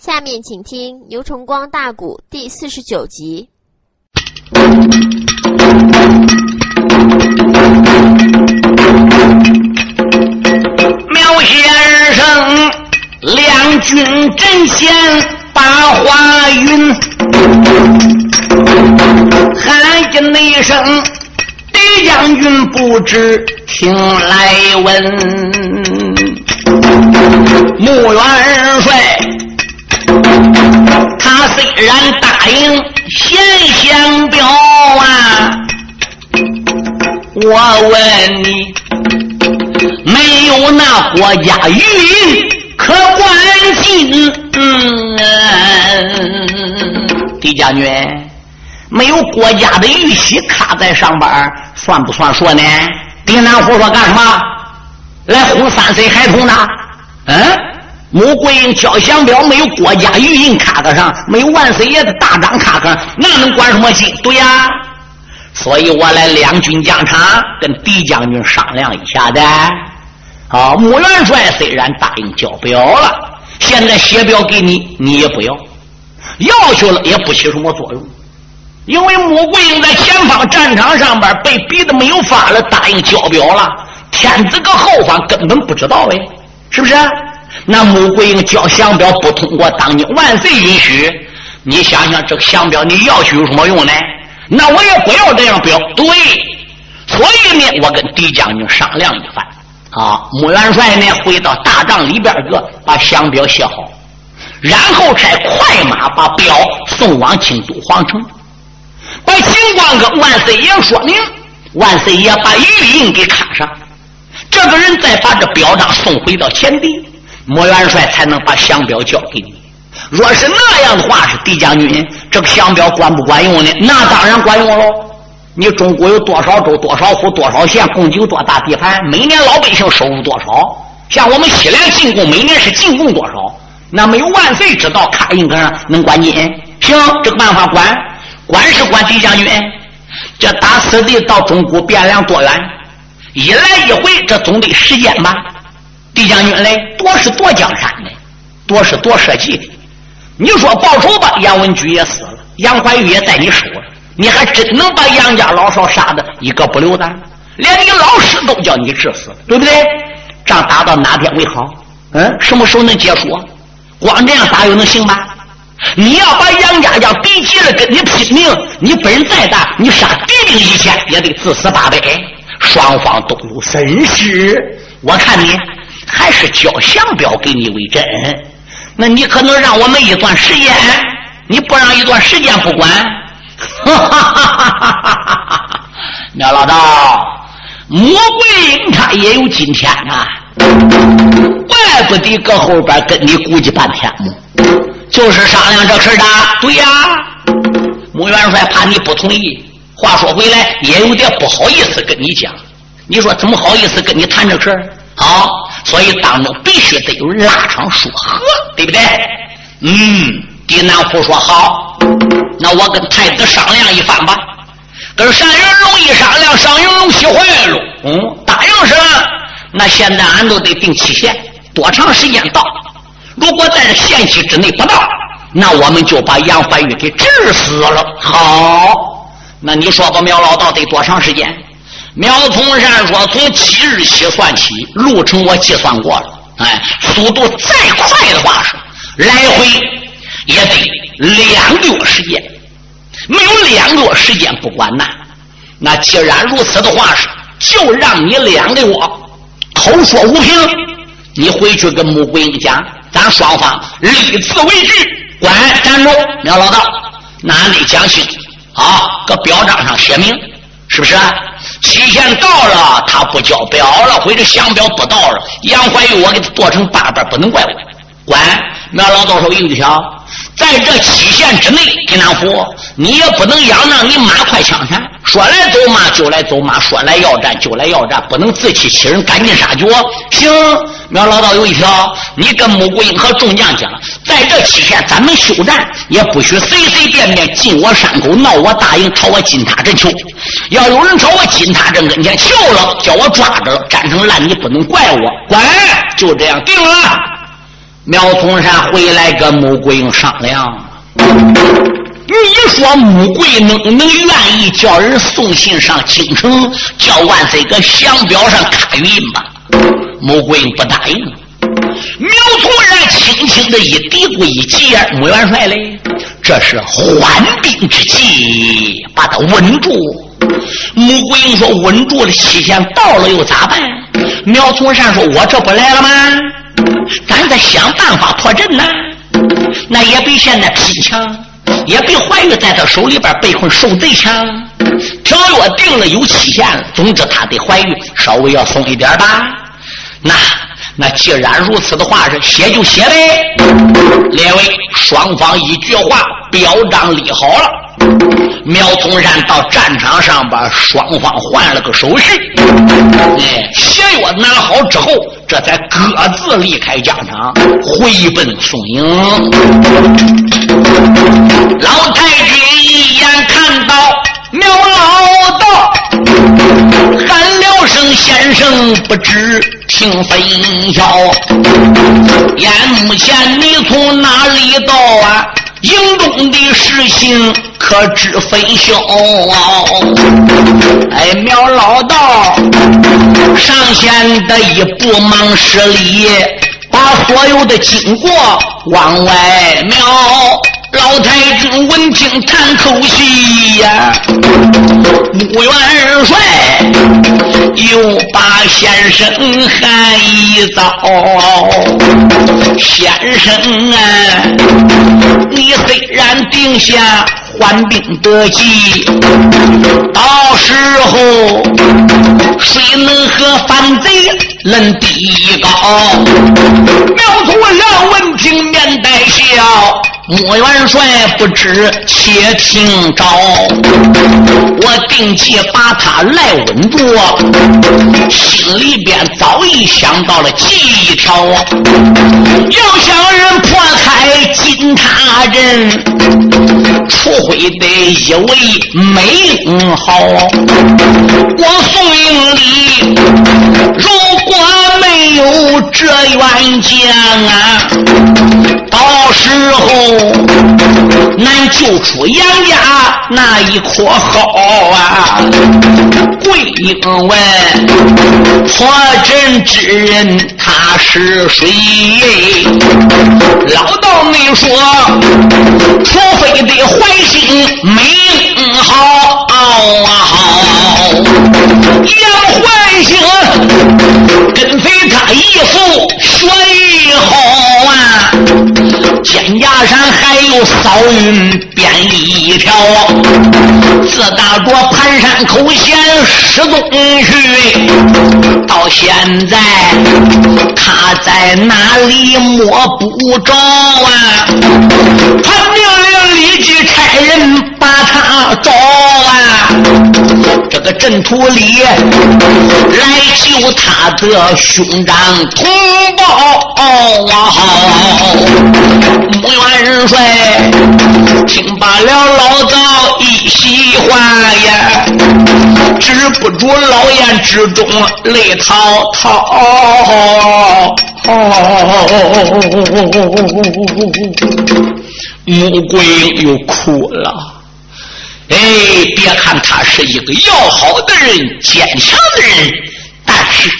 下面请听《牛崇光大鼓》第四十九集。苗先生，两军阵前把话云，喊进内声，敌将军不知听来闻，穆元帅。虽然答应贤相表啊，我问你，没有那国家玉印可关心？狄将军，没有国家的玉玺卡在上边，算不算数呢？丁南虎说干什么？来哄三岁孩童呢？嗯？穆桂英交降表没有国家御印卡在上，没有万岁爷的大章卡上，那能管什么心？对呀，所以我来两军疆场跟狄将军商量一下的。啊，穆元帅虽然答应交表了，现在写表给你，你也不要，要求了也不起什么作用，因为穆桂英在前方战场上边被逼得没有法了，答应交表了，天子搁后方根本不知道哎，是不是？那穆桂英交降表不通过当今万岁允许，你想想这个降表你要去有什么用呢？那我也不要这样表。对，所以呢，我跟狄将军商量一番。啊，穆元帅呢回到大帐里边个把降表写好，然后差快马把表送往京都皇城，把情况跟万岁爷说明，万岁爷把玉印给卡上，这个人再把这表章送回到前地。莫元帅才能把降表交给你。若是那样的话，是狄将军，这个降表管不管用呢？那当然管用喽。你中国有多少州、多少府、多少县，共有多大地盘？每年老百姓收入多少？像我们西凉进贡，每年是进贡多少？那没有万岁知道，卡印上能管紧？行，这个办法管，管是管狄将军。这打此地到中国汴梁多远？一来一回，这总得时间吧？狄将军嘞，多是夺江山的，多是夺社稷的。你说报仇吧，杨文举也死了，杨怀玉也在你手了，你还真能把杨家老少杀的一个不留的？连你老师都叫你治死，对不对？仗打到哪天为好？嗯，什么时候能结束？光这样打又能行吗？你要把杨家将逼急了，跟你拼命，你本事再大，你杀敌兵一千，也得自死八百。双方都有损失，我看你。还是交降表给你为真，那你可能让我们一段时间，你不让一段时间不管。哈哈哈哈哈！苗老道，穆桂英他也有今天呐，怪不得搁后边跟你估计半天呢，就是商量这事的。对呀，穆元帅怕你不同意，话说回来也有点不好意思跟你讲。你说怎么好意思跟你谈这事儿？好。所以当中必须得有人拉场说和，对不对？嗯，狄南虎说好，那我跟太子商量一番吧。跟单云龙一商量，单云龙气坏了，嗯，答应是了。那现在俺都得定期限，多长时间到？如果在这限期之内不到，那我们就把杨怀玉给治死了。好，那你说吧，苗老道得多长时间？苗从善说：“从即日起算起，路程我计算过了。哎，速度再快的话是来回也得两个月时间。没有两个月时间不管呐。那既然如此的话是，就让你两个月口说无凭。你回去跟穆桂英讲，咱双方立字为据，管站住。苗老道，那俺得讲清，好，搁表彰上写明，是不是啊？”期限到了，他不交表了，或者降表不到了，杨怀玉我给他做成八瓣，不能怪我。管那老道说：“有条，在这期限之内，金南虎，你也不能嚷嚷你马快枪残，说来走马就来走马，说来要战就来要战，不能自欺欺人，赶尽杀绝。行，苗老道有一条，你跟穆桂英和众将讲，在这期间咱们休战，也不许随随便便进我山口，闹我大营，朝我金塔镇求。要有人朝我金塔镇跟前求了，叫我抓着了，粘成烂泥，不能怪我。管，就这样定了。苗宗山回来跟穆桂英商量，你说穆桂能能愿意叫人送信上京城，叫万岁搁降表上卡印吗？穆桂英不答应。苗宗然轻轻的一嘀咕一急眼，穆元帅嘞，这是缓兵之计，把他稳住。穆桂英说：“稳住了，期限到了又咋办？”苗从善说：“我这不来了吗？咱再想办法破阵呢。那也比现在拼强，也比怀玉在他手里边被困受罪强。条约定了有期限，总之他得怀玉稍微要松一点吧。那那既然如此的话，是写就写呗。列位，双方一句话，表彰立好了。”苗宗山到战场上边，双方换了个手续。哎，协约拿好之后，这才各自离开家场，回奔宋营。老太君一眼看先生不知听分晓，眼目前你从哪里到啊？”营中的事情可知分晓？哎，苗老道上前的一步忙施礼，把所有的经过往外描。老太君闻听叹口气呀，穆元帅又把先生喊一遭。先生啊，你虽然定下缓兵得计，到时候谁能和反贼论第一高？苗族良闻听面带笑。穆元帅不知，且听着，我定计把他来稳住，心里边早已想到了计条，要想人破开金塔阵，除非得一位美好。我宋营里如果没有这员将啊，到时候。难救出杨家那一颗好啊！桂英问破阵之人他是谁？老道没说，除非得怀心命好啊！杨怀兴跟随他义父学艺好啊！肩胛上还有扫云鞭一条，自打着盘山口险失踪去，到现在他在哪里摸不着啊？他命令立即差人把他找！这个阵图里来救他的兄长同胞啊！穆元帅听罢了老道一席话呀，止不住老眼之中泪滔滔。穆桂英又哭了。哎，别看他是一个要好的人、坚强的人，但是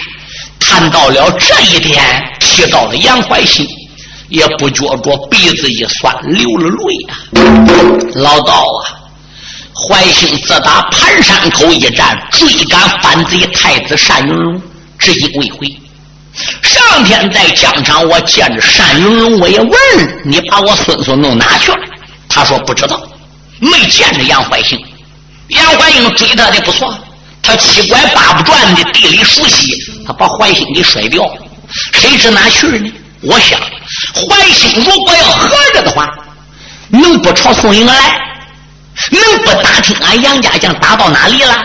谈到了这一点，提到了杨怀兴。也不觉着鼻子一酸，流了泪啊！老道啊，怀兴自打盘山口一战追赶反贼太子单云龙，至今未回。上天在疆场，我见着单云龙，我也问你把我孙孙弄哪去了？他说不知道，没见着杨怀兴。杨怀兴追他的不错，他七拐八不转的地理熟悉，他把怀兴给甩掉。谁知哪去呢？我想。怀兴如果要合着的话，能不朝宋营来？能不打听俺杨家将打到哪里了？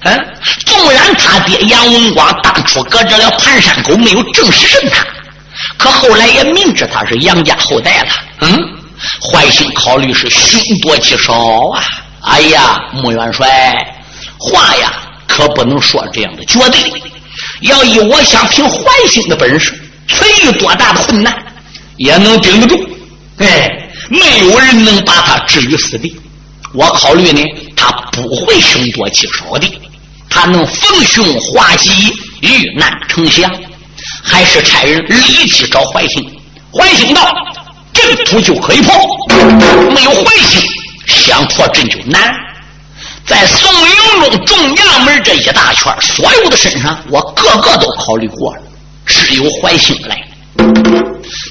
嗯，纵然他爹杨文广当初搁这了盘山沟没有正式认他，可后来也明知他是杨家后代了。嗯，怀兴考虑是凶多吉少啊！哎呀，穆元帅，话呀可不能说这样的绝对。要以我想凭怀兴的本事，存于多大的困难？也能顶得住。哎，没有人能把他置于死地。我考虑呢，他不会凶多吉少的，他能逢凶化吉，遇难成祥。还是差人立即找怀兴。怀兴道：“阵图就可以破，没有怀兴，想破阵就难。在宋营中众衙门这一大圈，所有的身上，我个个都考虑过了，只有怀兴来。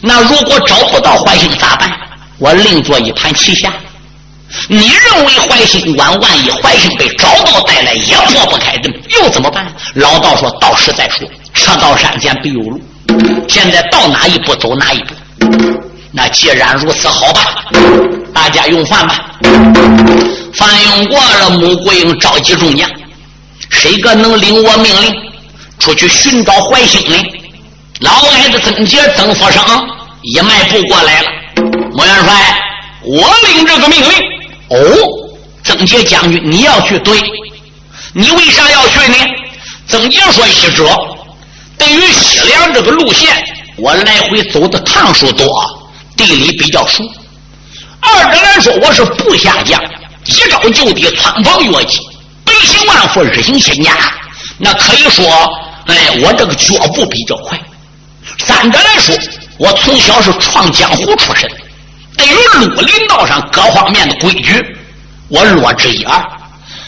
那如果找不到怀兴咋办？我另做一盘棋下。你认为怀兴万万一怀兴被找到带来也破不开阵，又怎么办？老道说到时再说。”车到山前必有路，现在到哪一步走哪一步。那既然如此，好吧，大家用饭吧。饭用过了，穆桂英召集众将，谁个能领我命令出去寻找怀兴呢？老矮子曾杰、曾福生一迈步过来了。穆元帅，我领这个命令。哦，曾杰将军，你要去？对，你为啥要去呢？曾杰说：“一者。”对于西凉这个路线，我来回走的趟数多，地理比较熟。二者来说，我是部下将，一招就地，穿房越脊，百行万户，日行千家。那可以说，哎，我这个脚步比较快。三者来说，我从小是闯江湖出身，对于绿林道上各方面的规矩，我略知一二。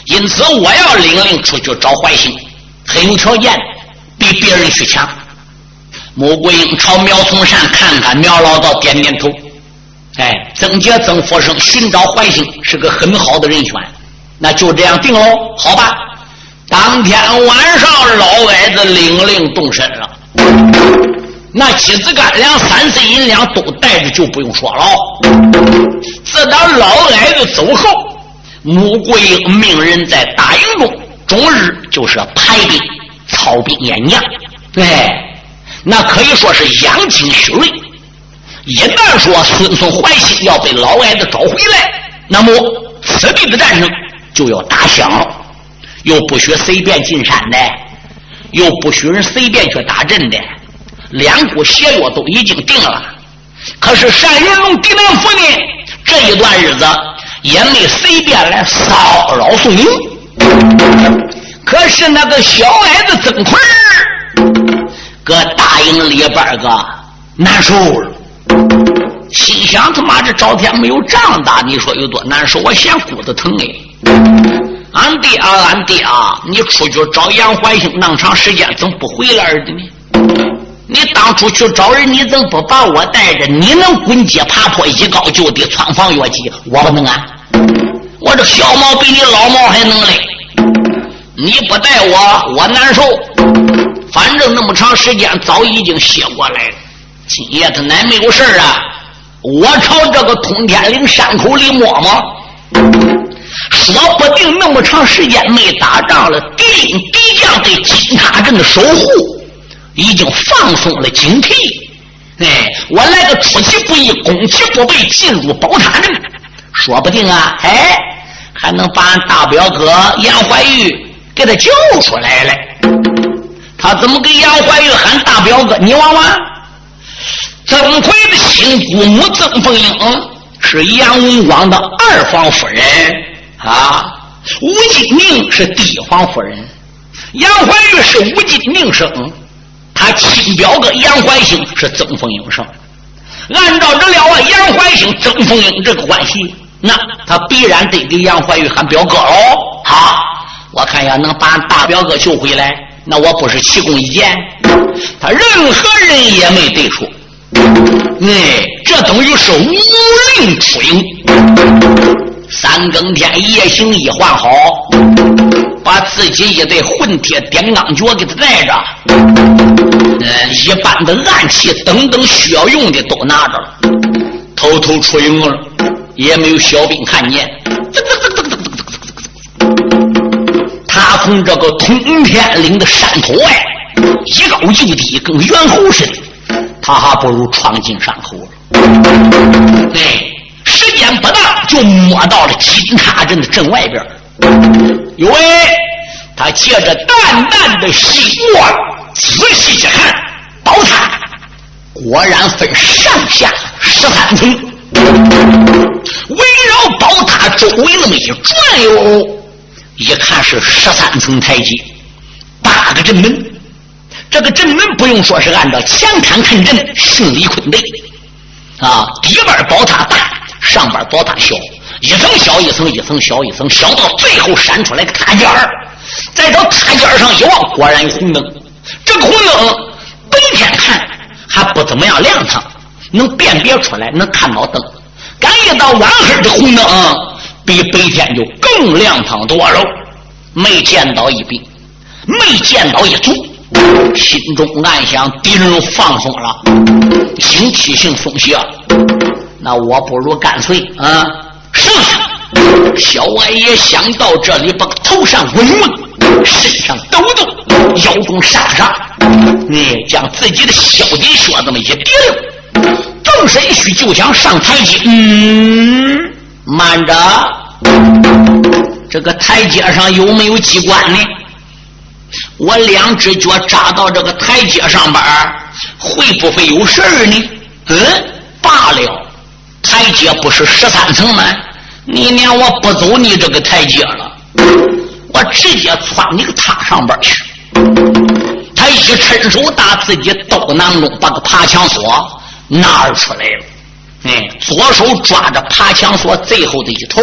因此，我要领令出去找怀兴，很有条件。比别人去强。穆桂英朝苗从善看看，苗老道点点头。哎，曾杰、曾福生寻找怀兴是个很好的人选，那就这样定喽，好吧？当天晚上，老矮子领令动身了。那几子干粮、三岁银两都带着，就不用说了。自打老矮子走后，穆桂英命人在大营中终日就是排兵。操兵演将，对，那可以说是养精蓄锐。一旦说孙孙怀兴要被老矮子找回来，那么此地的战争就要打响了。又不许随便进山的，又不许人随便去打阵的，两股邪约都已经定了。可是单云龙、狄南福呢？这一段日子也没随便来骚扰宋营。可是那个小矮子曾坤儿，搁大营里边个难受，心想他妈这朝天没有仗打，你说有多难受？我嫌骨子疼哎！俺爹啊，俺爹啊，你出去找杨怀兴那么长时间，怎么不回来的呢？你当初去找人，你怎么不把我带着？你能滚街爬坡，一高就低，穿房越脊，我不能啊！我这小毛比你老毛还能嘞！你不带我，我难受。反正那么长时间，早已经歇过来了。今夜他乃没有事啊。我朝这个通天岭山口里摸摸，说不定那么长时间没打仗了，敌敌将对金塔镇的守护已经放松了警惕。哎，我来个出其不意，攻其不备，进入宝塔镇，说不定啊，哎，还能把大表哥杨怀玉。给他救出来了，他怎么给杨怀玉喊大表哥？你望望，曾奎的亲姑母曾凤英是杨文广的二房夫人啊，吴金明是第一房夫人，杨怀玉是吴金明生，他亲表哥杨怀兴是曾凤英生。按照这了，杨怀兴、曾凤英这个关系，那他必然得给杨怀玉喊表哥喽，好。我看要能把大表哥救回来，那我不是奇功一件？他任何人也没对出，哎，这等于是无令出营。三更天夜行一换好，把自己一对混铁点钢脚给他带着，嗯，一般的暗器等等需要用的都拿着了，偷偷出营了，也没有小兵看见。从这个通天岭的。山头外一高一低，跟猿猴似的，他还不如闯进山口了。哎，时间不大，就摸到了。金塔镇的镇外边。有位，他借着淡淡的细光，仔细一看，宝塔果然分上下十三层，围绕宝塔周围那么一转悠，一看是十三层台阶，八个正门。这个正门不用说是按照前坎看阵，胜利坤的啊，底边宝塔大，上边宝塔小，一层小一层，一层小一层，小到最后闪出来个塔尖儿，再到塔尖上一望，果然有红灯。这个红灯白天看还不怎么样亮堂，能辨别出来，能看到灯。赶一到晚黑的红灯，比白天就更亮堂多了。没见到一兵，没见到一卒。心中暗想：敌人放松了，警惕性松懈了。那我不如干脆啊，上！小歪也想到这里，把头上稳稳，身上抖抖，腰中上上，你将自己的小底靴子么一提溜，纵身须就想上台阶。嗯，慢着，这个台阶上有没有机关呢？我两只脚扎到这个台阶上边会不会有事儿呢？嗯，罢了，台阶不是十三层吗？你撵我不走你这个台阶了，我直接窜你个塔上边去。他一伸手打自己刀囊中，把个爬墙锁拿出来了。哎，左手抓着爬墙锁最后的一头。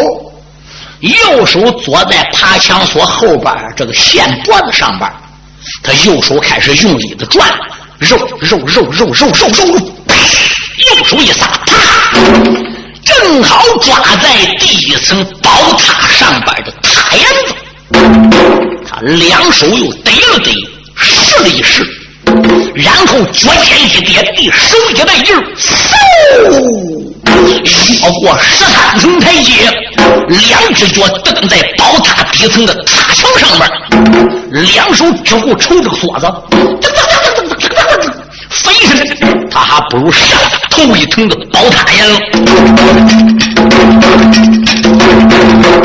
右手坐在爬墙索后边这个线脖子上边，他右手开始用力的转，肉肉肉肉肉肉肉，右手一撒，啪，正好抓在第一层宝塔上边的塔檐子。他两手又逮了逮，试了一试，然后脚尖一点地，手一带劲儿，嗖。越过十三层台阶，两只脚蹬在宝塔底层的塔桥上面，两手只顾抽这个锁子，飞身，他还不如上头一层的宝塔呀！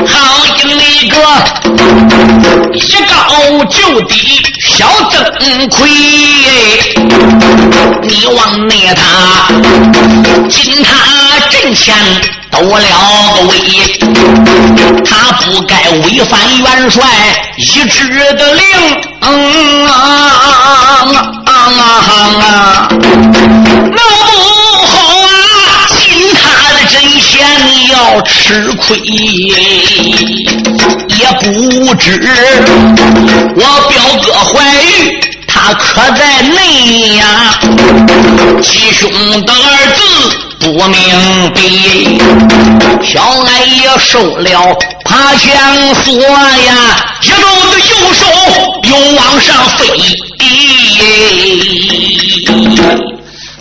好一个一高就低小灯盔，你往那他金塔。阵前抖了个威，他不该违反元帅一纸的令。嗯啊啊啊啊！闹吃亏，也不知我表哥怀玉他可在内呀，吉兄的儿子。不明白，小矮也受了爬墙锁呀，一路的右手又往上飞。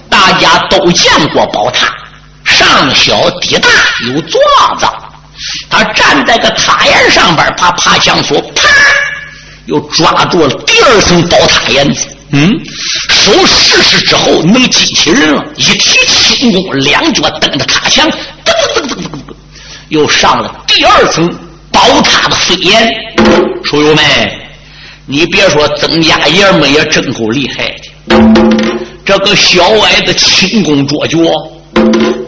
大家都见过宝塔，上小底大有座子，他站在个塔檐上边，把爬墙锁啪，又抓住了第二层宝塔檐子。嗯，手试试之后能激起人了，一提轻功，两脚蹬着塔墙，噔噔噔噔噔噔，又上了第二层宝塔的飞檐。书友们，你别说，曾家爷们也真够厉害的。这个小矮子轻功卓绝，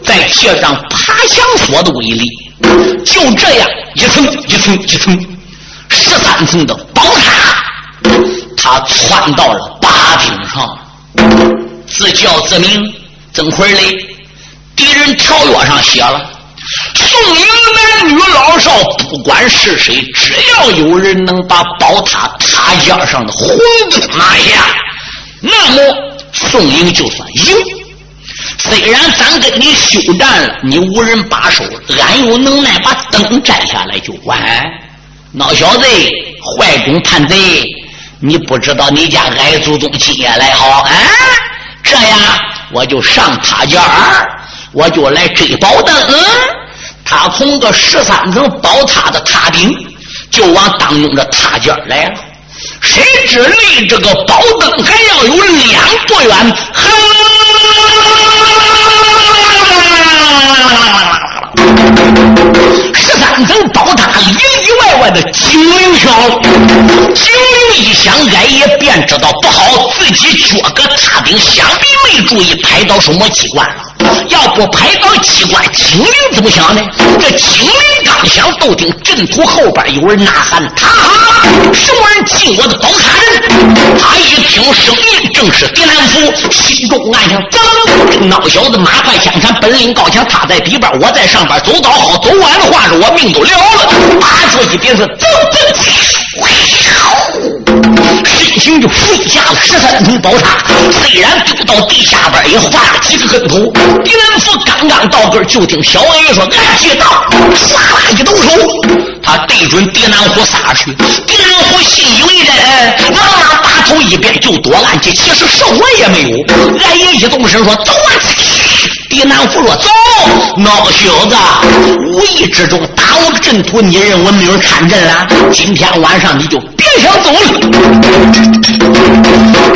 再借上爬墙索的威力，就这样一层一层一层，十三层的宝塔，他窜到了。大厅上，自叫自名，怎会嘞？敌人条约上写了：宋营男女老少，不管是谁，只要有人能把宝塔塔尖上的红灯拿下，那么宋营就算赢。虽然咱跟你休战了，你无人把守，俺有能耐把灯摘下来就完。孬小子，坏种叛贼！你不知道你家矮祖宗今夜来好啊！这样我就上塔尖儿，我就来追宝灯。他从个十三层宝塔的塔顶，就往当中的塔尖来了。谁知离这个宝灯还要有两多远？十三层宝塔里里外外的警铃响，警铃一响，俺也便知道不好，自己脚个踏顶，想必没注意拍到什么机关了。要不拍到机关，精灵怎么想呢？这精灵刚想斗顶，阵图后边有人呐喊：“他什么人进我的宝塔？”他一听声音，正是狄南福，心中暗想：“走，孬小子，马快枪他，本领高强，他在底边，我在上边，走早好，走晚的话，是我命都了了。”拔出一鞭子，走走，身形就飞下了十三重宝塔，虽然丢到地下边，也画了几个跟头。狄仁福刚刚到这，就听小恩说：“俺接到，唰啦一抖手，他对准狄南虎撒去。狄南虎信以为真，头一变就躲暗去。其实什么也没有。俺爷一动身说：“走啊！”狄南虎说：“走，孬小子，无意之中打我个阵图，你认为没有看阵了？今天晚上你就别想走了。”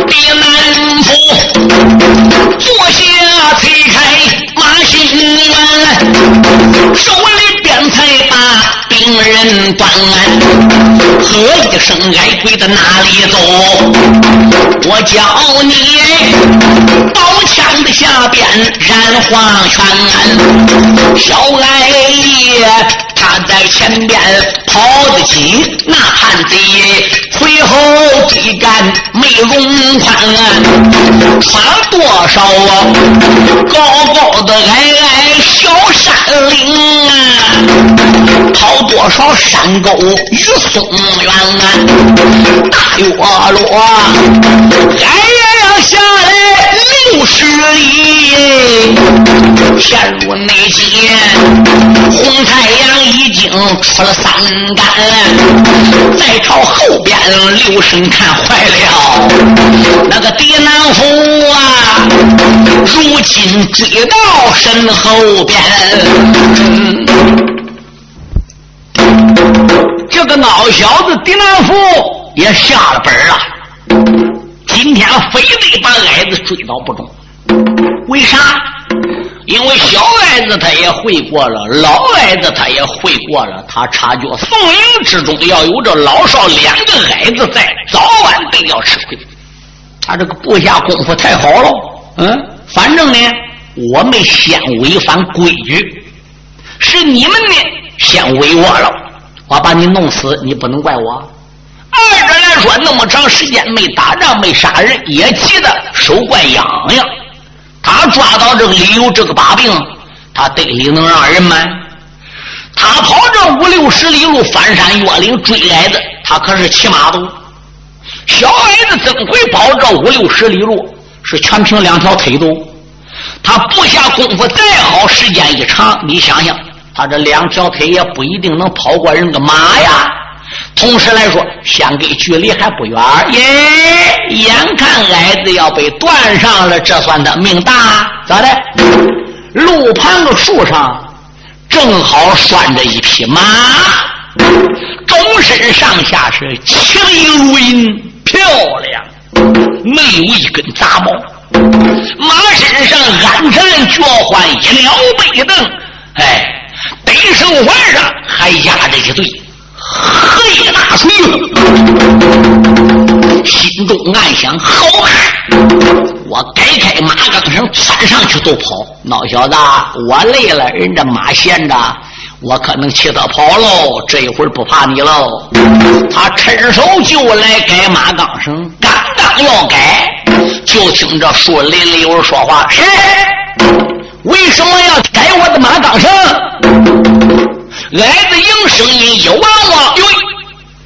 狄南虎坐下，推开马新元，手里众人断案，喝一声挨跪的哪里走？我叫你刀枪的下边染黄泉，小矮也他在前边跑得急，那汉贼回后追赶没容宽，穿多少啊高高的矮矮小山岭啊，跑多少山沟与松原啊，大月落矮也要下来六十里，陷入内奸，红太阳已经出了三竿，再朝后边留神看坏了，那个狄南虎啊，如今追到身后边。这个孬小子狄南福也下了本了，今天非得把矮子追到不中。为啥？因为小矮子他也会过了，老矮子他也会过了，他察觉宋营之中要有这老少两个矮子在，早晚得要吃亏。他这个部下功夫太好了，嗯，反正呢，我们先违反规矩，是你们呢先违我了，我把你弄死，你不能怪我。二者来说，那么长时间没打仗，没杀人，也急得手怪痒痒。他抓到这个李由这个把柄，他队里能让人瞒？他跑这五六十里路，翻山越岭追矮子，他可是骑马的。小矮子怎会跑这五六十里路，是全凭两条腿走。他不下功夫再好，时间一长，你想想，他这两条腿也不一定能跑过人个马呀。同时来说，相隔距离还不远耶。眼看矮子要被断上了，这算他命大。咋的？路旁的树上正好拴着一匹马，终身上下是青莹如银，漂亮，没有一根杂毛。马身上鞍缠脚环，一撩背蹬，哎，背手环上还压着一对。黑大锤，心中暗想：好看！我改开马钢绳，窜上去都跑。孬小子，我累了，人家马闲着，我可能骑他跑喽。这一会儿不怕你喽。他伸手就来改马钢绳，刚刚要改，就听着树林里有人说话：“谁？为什么要改我的马钢绳？”矮子应声音一望望，哟，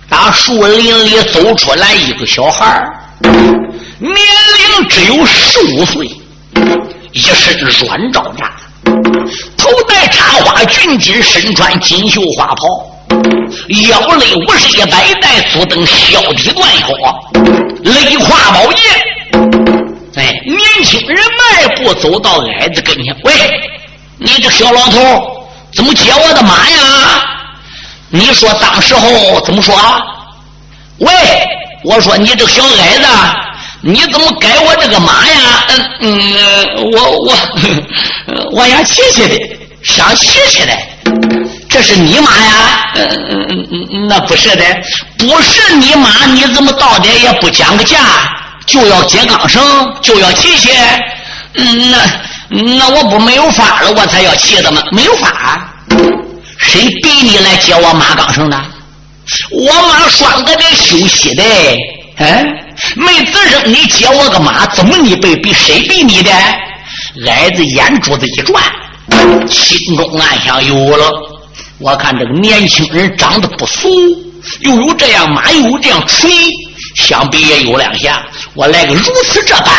打树林里走出来一个小孩年龄只有十五岁，一身软罩衩，头戴插花裙锦，身穿锦绣花袍，腰勒五十一百带足蹬削底断腰，勒胯宝剑。哎，年轻人迈步走到矮子跟前，喂，你这小老头。怎么接我的马呀？你说当时候怎么说？喂，我说你这小矮子，你怎么改我这个马呀？嗯嗯，我我我想骑骑的，想骑骑的。这是你妈呀？嗯嗯嗯嗯，那不是的，不是你妈，你怎么到点也不讲个价，就要接钢绳，就要骑去？嗯，那那我不没有法了，我才要气的吗？没有法，谁逼你来接我妈刚生的？我妈拴个的休息的，哎，没吱声，你接我个妈，怎么你被逼？谁逼你的？矮子眼珠子一转，心中暗想：有了。我看这个年轻人长得不俗，又有这样马，又有这样锤，想必也有两下。我来个如此这般。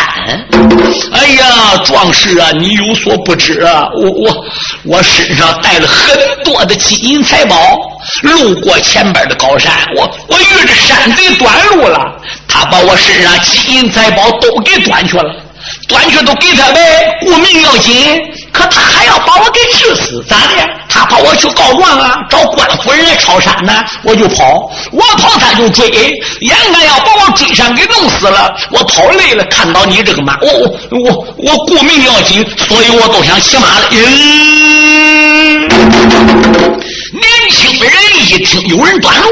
哎呀，壮士啊，你有所不知啊，我我我身上带了很多的金银财宝。路过前边的高山，我我遇着山贼断路了，他把我身上金银财宝都给端去了。端去都给他呗，顾命要紧，可他还要把我给治死，咋的？他怕我去告状啊，找官夫人来抄山呢，我就跑，我跑他就追，眼看要把我追上给弄死了，我跑累了，看到你这个马，我我我我顾命要紧，所以我都想骑马了。嗯，年轻人一听有人断路，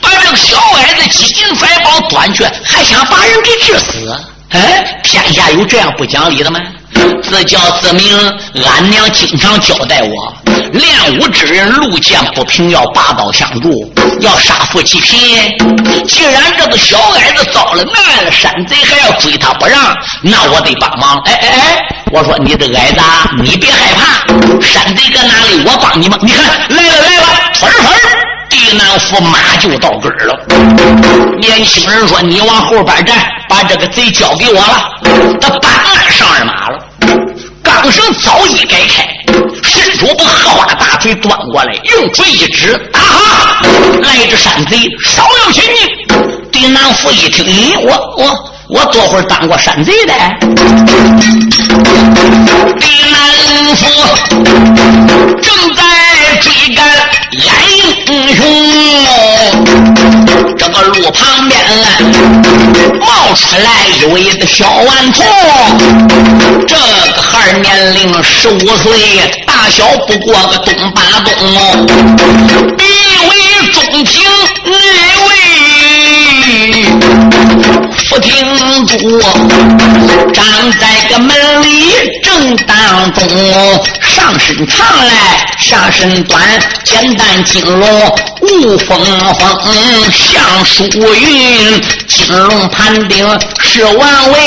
把这个小矮子金银财宝端去，还想把人给治死。哎，天下有这样不讲理的吗？自叫自明，俺娘经常交代我，练武之人路见不平要拔刀相助，要杀富济贫。既然这个小矮子遭了难了，山贼还要追他不让，那我得帮忙。哎哎哎，我说你这矮子，你别害怕，山贼搁哪里，我帮你们。你看，来了来了，屯屯。地南府马就到根儿了。年轻人说：“你往后边站，把这个贼交给我了。”他半按上二马了，钢绳早已改开，伸出把荷花大锤端过来，用锤一指：“啊哈！来只山贼，稍要前进。”地南府一听：“咦，我我我多会儿当过山贼的？”丁南府正在追赶英雄，这个路旁边冒出来一位小顽童，这个孩年龄十五岁，大小不过个东八东，鼻为中平，内为。不听住，站在个门里正当中，上身长来下身短，简单金龙无风风，像疏云，金龙盘顶是王位，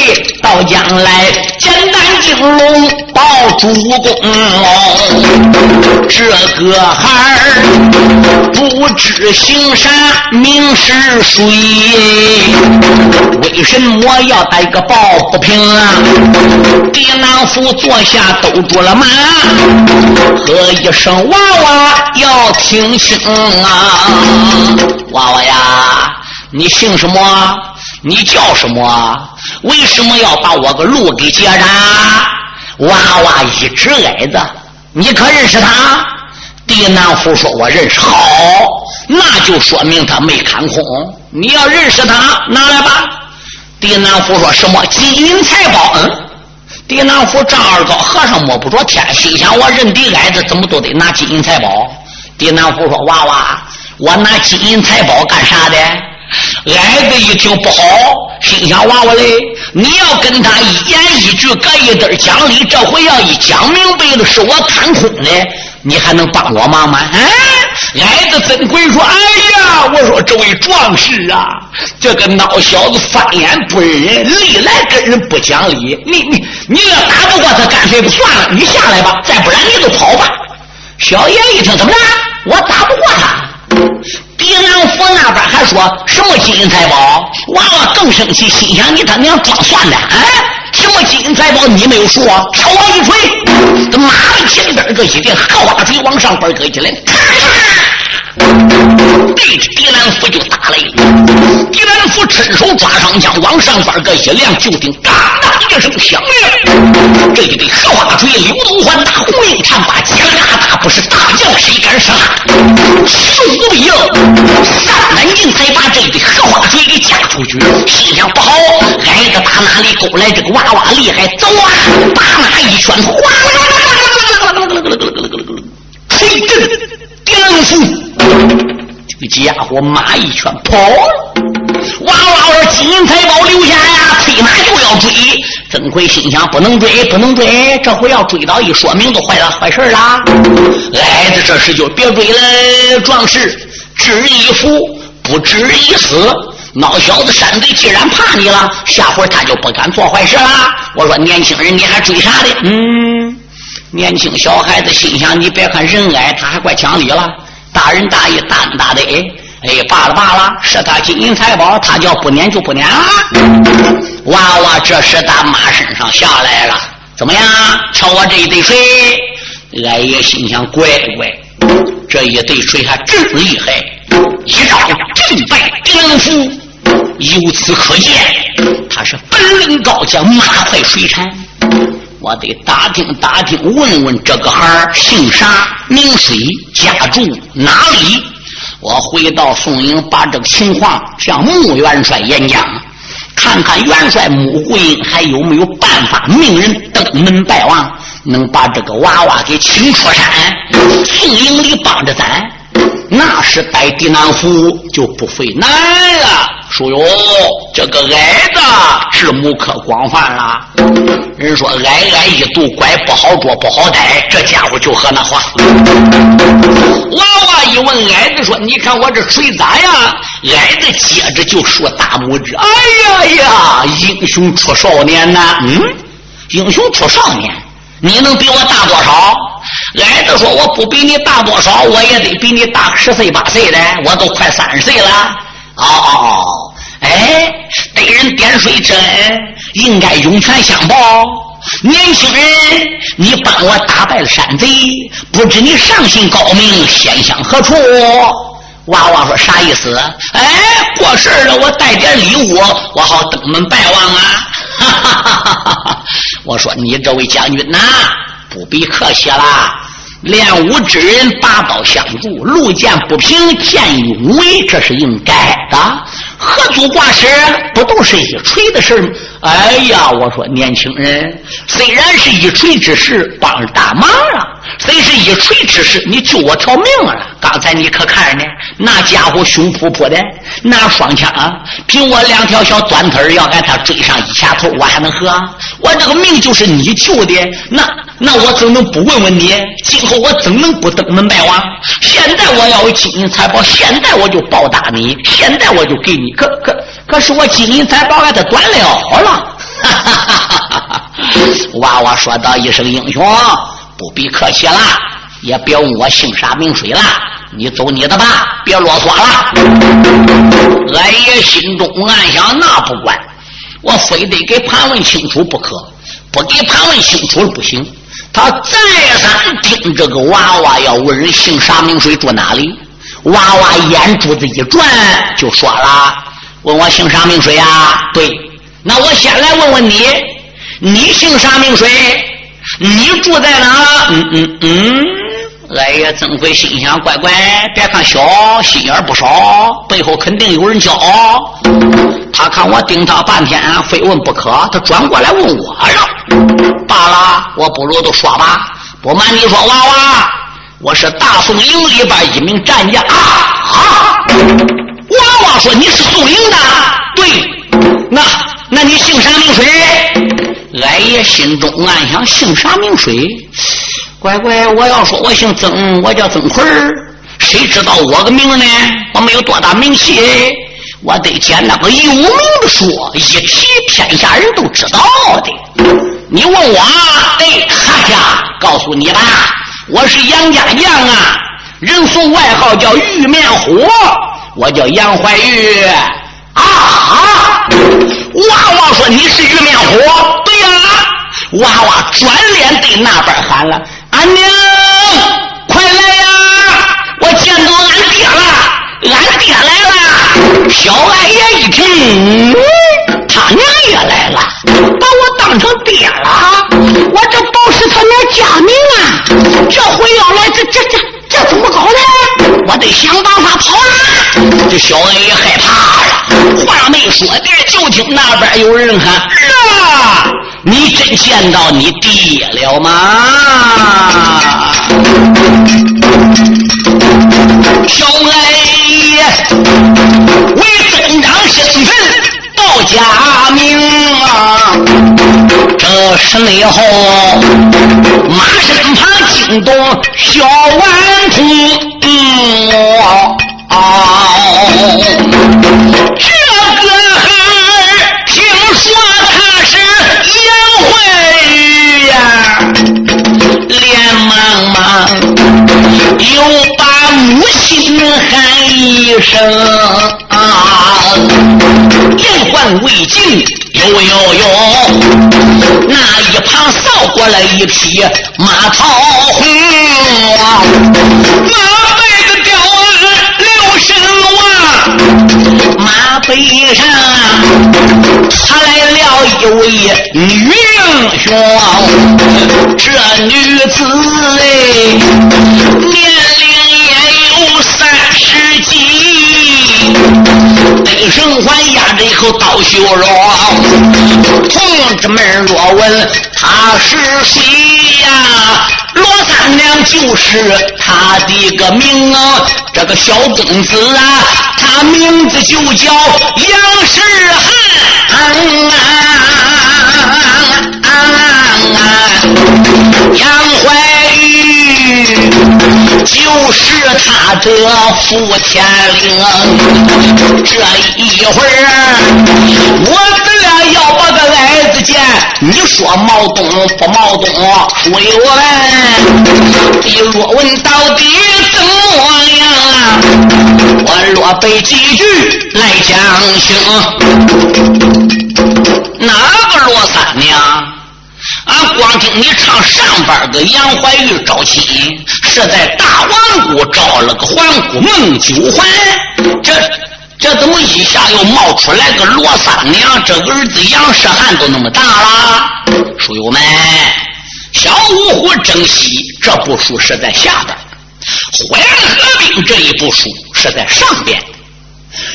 到将来简单金龙报主公。这个孩儿不知姓啥名是谁？为什么要带个抱不平啊？爹娘父坐下兜住了马，喝一声娃娃要听清啊！娃娃呀，你姓什么？你叫什么？为什么要把我个路给截着？娃娃一直挨着，你可认识他？狄南虎说：“我认识。”好，那就说明他没看空。你要认识他，拿来吧。狄南虎说什么金银财宝？嗯，狄南府丈二高和尚摸不着天，心想我认的矮子怎么都得拿金银财宝？狄南府说娃娃，我拿金银财宝干啥的？矮子一听不好，心想娃娃嘞，你要跟他一言一句隔一根讲理，这回要一讲明白了，是我看空的。你还能帮我忙吗？哎，矮子怎会说：“哎呀，我说这位壮士啊，这个孬小子翻脸不认人，历来跟人不讲理。你你你要打不过他，干脆不算了，你下来吧。再不然你就跑吧。”小爷一听，怎么了？我打不过他。狄仁福那边还说什么金银财宝？娃娃更生气，心想：你他娘装蒜的！哎。什么金银财宝你没有说？朝我一锤，这马的前边这一定荷花锤往上边搁起来，咔嚓，对着狄兰福就打来了。狄兰福伸手抓上枪，往上边搁一亮，就听嘎当一声响亮。这一对荷花锤溜头环打，红缨长把，加大不是大将谁敢杀？手无比硬，三门镜才把这一对荷花锤给架出去。心想不好，矮子打哪里勾来这个娃娃厉害？走啊！打那一拳？哗啦啦啦啦啦啦啦啦啦啦啦啦啦啦啦！锤震夫，这个家伙马一拳跑了。哇哇：“金银财宝留下呀，催马就要追。”曾奎心想：“不能追，不能追，这回要追到一说明就坏了，坏事了。”矮子这时就别追了，壮士，知一福，不知一死。孬小子，山贼既然怕你了，下回他就不敢做坏事了。我说年轻人，你还追啥的？嗯，年轻小孩子心想：你别看人矮，他还怪讲理了。大人大义，大恩大德。哎，罢了罢了，是他金银财宝，他叫不撵就不撵了。娃娃这时打马身上下来了，怎么样？瞧我这一对水，俺也心想：乖乖，这一对水还真厉害，一招震败丁符。由此可见，他是本领高强，马快水产。我得打听打听，问问这个孩儿姓啥，名谁，家住哪里。我回到宋营，把这个情况向穆元帅演讲，看看元帅穆桂英还有没有办法命人登门拜望，能把这个娃娃给请出山。宋营里帮着咱。那时带地南府就不费难了。说哟，这个矮子智谋可广泛了。人说矮矮一度拐不好捉不好逮，这家伙就和那话。娃娃一问矮子说：“你看我这锤咋样？”矮子接着就说大拇指：“哎呀呀，英雄出少年呐！嗯，英雄出少年，你能比我大多少？”矮子说：“我不比你大多少，我也得比你大十岁八岁的，我都快三十岁了。哦哦哦，哎，对人点水之恩，应该涌泉相报。年轻人，你帮我打败了山贼，不知你上姓高明，先乡何处？”娃娃说：“啥意思？哎，过事了，我带点礼物，我好登门拜望啊！”哈哈哈哈哈！我说：“你这位将军呐。”不必客气啦，练武之人拔刀相助，路见不平见义为，这是应该的。何足挂齿不都是一锤的事吗？哎呀，我说年轻人，虽然是一锤之事，帮了大忙了。虽是一锤之事，你救我条命了。刚才你可看着呢？那家伙凶扑扑的，拿双枪啊，凭我两条小短腿要挨他追上一下头，我还能和？我这个命就是你救的，那那我怎能不问问你？今后我怎能不登门拜望？现在我要有金银财宝，现在我就报答你，现在我就给你。可可可是我金银财宝还得断了了。娃娃说道一声英雄。不必客气了，也别问我姓啥名谁了，你走你的吧，别啰嗦了。俺爷心中暗想：那不管，我非得给盘问清楚不可，不给盘问清楚了不行。他再三盯这个娃娃，要问人姓啥名谁住哪里。娃娃眼珠子一转，就说了：“问我姓啥名谁啊？对，那我先来问问你，你姓啥名谁？”你住在哪？嗯嗯嗯，哎呀，曾奎心想：乖乖，别看小，心眼不少，背后肯定有人教。他看我盯他半天，非问不可，他转过来问我了。罢了，我不如都说吧。不瞒你说，娃娃，我是大宋营里边一名战将啊啊！娃娃说：“你是宋营的？对，那那你姓啥名谁？”俺爷心中暗想：姓啥名谁？乖乖，我要说我姓曾，我叫曾奎儿。谁知道我个名呢？我没有多大名气，我得捡那个有名的说，一提天下人都知道的。你问我，哎，哈家，告诉你吧，我是杨家将啊，人送外号叫玉面虎，我叫杨怀玉。啊！娃娃说：“你是玉面虎？”对呀。娃娃转脸对那边喊了：“俺娘，快来呀！我见到俺爹了，俺爹来了。”小俺爷一听，爹来了，把我当成爹了。我这保是他娘家名啊，这回要来，这这这这怎么搞的？我得想办法跑啊！这小恩也害怕了，话没说的，就听那边有人喊：“啊！你真见到你爹了吗？”小恩假名啊，这是哪号？马身旁惊动小顽童。这个孩听说他是杨怀玉呀，脸茫茫，又把母亲喊一声啊。连环未尽。呦呦呦！那一旁扫过来一匹马桃红，马背的吊鞍留神望，马背上他来了一位女英雄，这女子哎，年龄也有三十几。北神还压着一口刀修容，同志们若问他是谁呀？罗三娘就是他的个名啊，这个小公子啊，他名字就叫杨世汉，杨怀。就是他的福天灵，这一会儿我们俩要把个矮子见，你说毛东不毛东？说有问，你若问到底怎么样啊？我若背几句来讲清，哪个罗三娘？俺光听你唱上边的杨怀玉招亲，是在大王谷招了个皇姑孟九环。这这怎么一下又冒出来个罗三娘？这儿子杨世汉都那么大了。书友们，小五虎征西这部书是在下边，火焰合兵这一部书是在上边。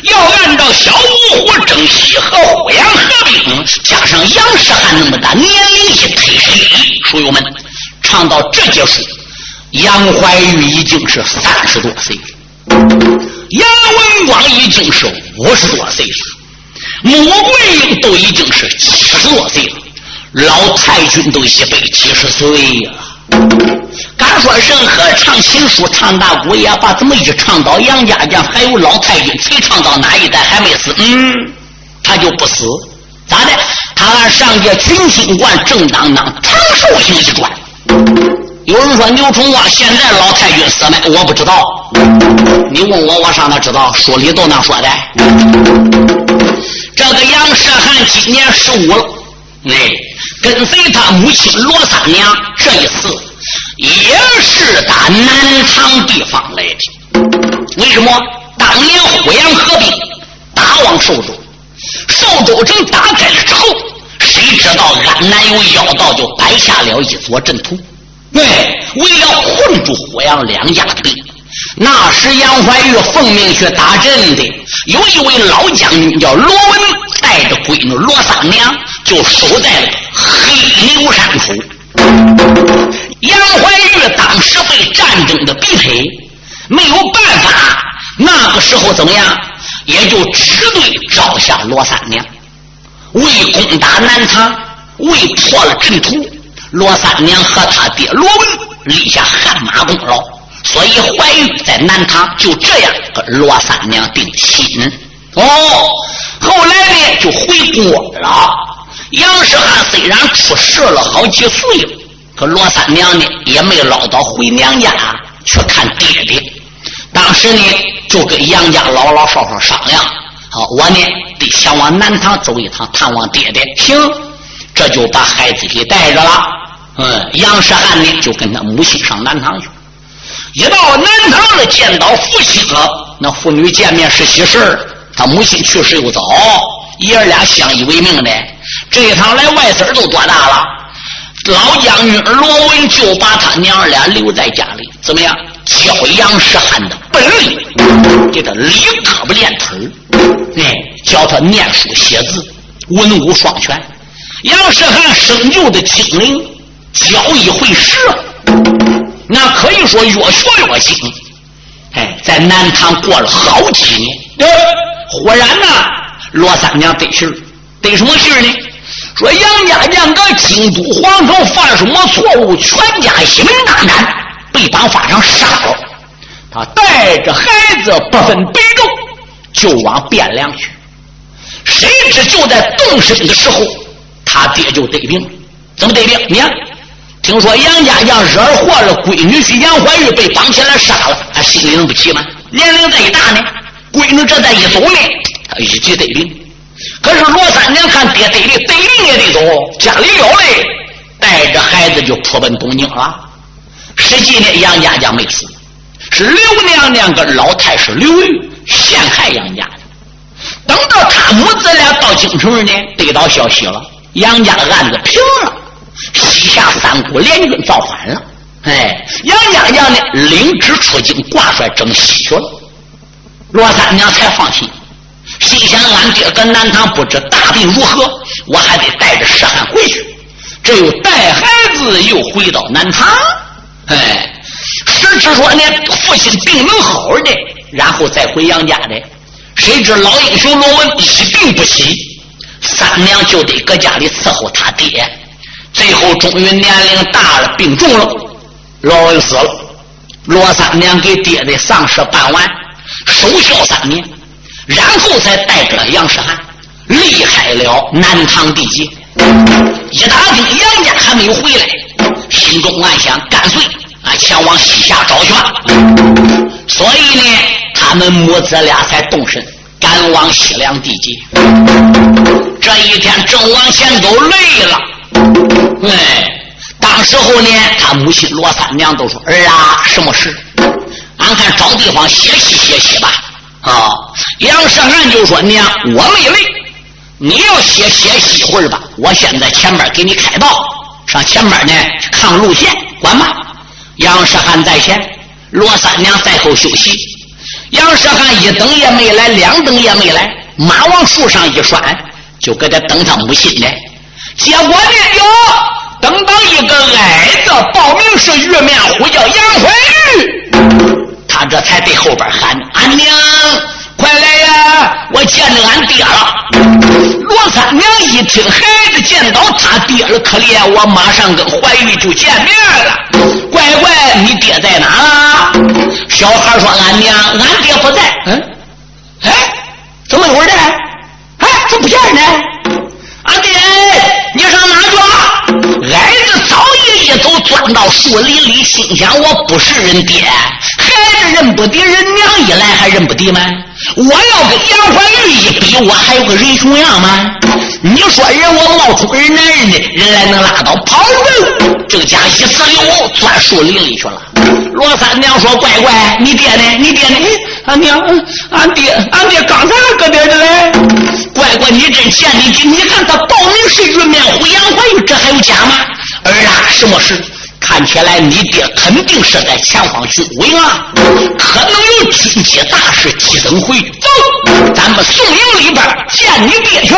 要按照小五虎征西和虎阳合兵，加上杨世汉那么大年龄一推，书友们唱到这结束，杨怀玉已经是三十多岁了，杨文广已经是五十多岁了，穆桂英都已经是七十多岁了，老太君都一百七十岁了。敢说任何唱情书、唱大鼓也罢，怎么一唱到杨家将，还有老太君，谁唱到哪一代还没死？嗯，他就不死，咋的？他按上届群星观正当当长寿星一转。有人说牛崇光现在老太君死没？我不知道。你问我，我上哪知道？书里都那说的。这个杨世汉今年十五了，哎，跟随他母亲罗三娘这一次。也是打南唐地方来的。为什么？当年虎阳合兵打往寿州，寿州城打开了之后，谁知道安南有妖道，就摆下了一座阵图。对，为了困住虎阳两家的兵，那时杨怀玉奉命去打阵的，有一位老将军叫罗文，带着闺女罗三娘，就守在了黑牛山处。杨怀玉当时被战争的逼迫，没有办法，那个时候怎么样？也就只对招下罗三娘，为攻打南唐，为破了阵图，罗三娘和他爹罗文立下汗马功劳，所以怀玉在南唐就这样跟罗三娘定亲。哦，后来呢就回国了。杨世汉虽然出事了好几岁了。可罗三娘呢，也没捞到回娘家去看爹爹。当时呢，就跟杨家老老少少商量：好，我呢得想往南唐走一趟，探望爹爹。行，这就把孩子给带着了。嗯，杨世汉呢，就跟他母亲上南唐去。一到南唐了，见到父亲了，那父女见面是喜事他母亲去世又早，爷儿俩相依为命的。这一趟来，外孙都多大了？老将军罗文就把他娘俩留在家里，怎么样？教杨世汉的本领，给他理胳膊练腿哎，教他念书写字，文武双全。杨世汉生就的精灵，教一回十，那可以说越学越精。哎，在南唐过了好几年，忽然呢，罗三娘得信儿，得什么信儿呢？说杨家将搁京都皇城犯什么错误，全家西门大战，被绑发上杀了。他带着孩子不分北中，就往汴梁去。谁知就在动身的时候，他爹就得病。怎么得病？你看，听说杨家将惹祸了，闺女婿杨怀玉被绑起来杀了，他心里能不气吗？年龄再大呢，闺女这再一走呢，他一急得病。可是罗三娘看爹得病，得病也得走，家里有嘞，带着孩子就扑奔东京了。实际呢，杨家将没死，是刘娘娘跟老太师刘玉陷害杨家的。等到他母子俩到京城呢，得到消息了，杨家的案子平了，西夏三国联军造反了。哎，杨家将呢领旨出京挂帅征西去了，罗三娘才放心。心想：俺爹跟南唐不知大病如何，我还得带着尸汉回去。这又带孩子又回到南唐。哎，实知说呢，父亲病能好的，然后再回杨家的。谁知老英雄罗文一病不起，三娘就得搁家里伺候他爹。最后终于年龄大了，病重了，老人死了。罗三娘给爹的丧事办完，守孝三年。然后才带着杨世汉离开了南唐地界。一打听杨家还没有回来，心中暗想：干脆啊前往西夏找去吧。所以呢，他们母子俩才动身赶往西凉地界。这一天正往前走，累了。哎，当时候呢，他母亲罗三娘都说：“儿啊，什么事？俺看找地方歇息歇息吧。”啊，杨世汉就说：“娘，我没累，你要歇歇息会儿吧。我先在前面给你开道，上前面呢看路线，管吧。”杨世汉在前，罗三娘在后休息。杨世汉一等也没来，两等也没来，马往树上一拴，就搁这等他母亲呢。结果呢，哟，等到一个矮子报名是玉面虎，叫杨怀玉。他这才对后边喊：“俺娘，快来呀！我见着俺爹了。”罗三娘一听孩子见到他爹了，可怜我马上跟怀玉就见面了。乖乖，你爹在哪？小孩说：“俺娘，俺爹不在。”嗯，哎，怎么回事？哎，怎么不见呢？俺爹，你上哪去了？矮子早已一走，钻到树林里，心想：我不是人爹。孩子认不得人娘一来还认不得吗？我要跟杨怀玉一比，我还有个人熊样吗？你说人我冒出个人男人的人来能拉倒？跑路！这个家一四溜钻树林里去了。罗三娘说：“乖乖，你爹呢？你爹呢？俺娘，俺爹，俺爹刚才还搁这的嘞。乖乖，你真贱！你你看他报名是玉面虎杨怀玉，这还有假吗？儿啊，什么事？”看起来你爹肯定是在前方军委啊，可能有军机大事急等回去。走，咱们宋营里边见你爹去。